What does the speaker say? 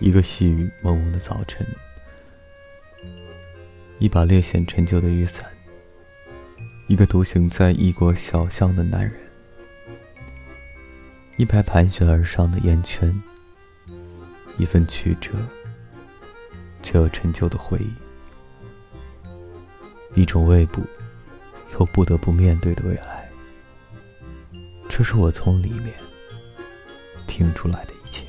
一个细雨蒙蒙的早晨，一把略显陈旧的雨伞，一个独行在异国小巷的男人，一排盘旋而上的烟圈，一份曲折却又陈旧的回忆，一种未卜和不得不面对的未来，这是我从里面听出来的一切。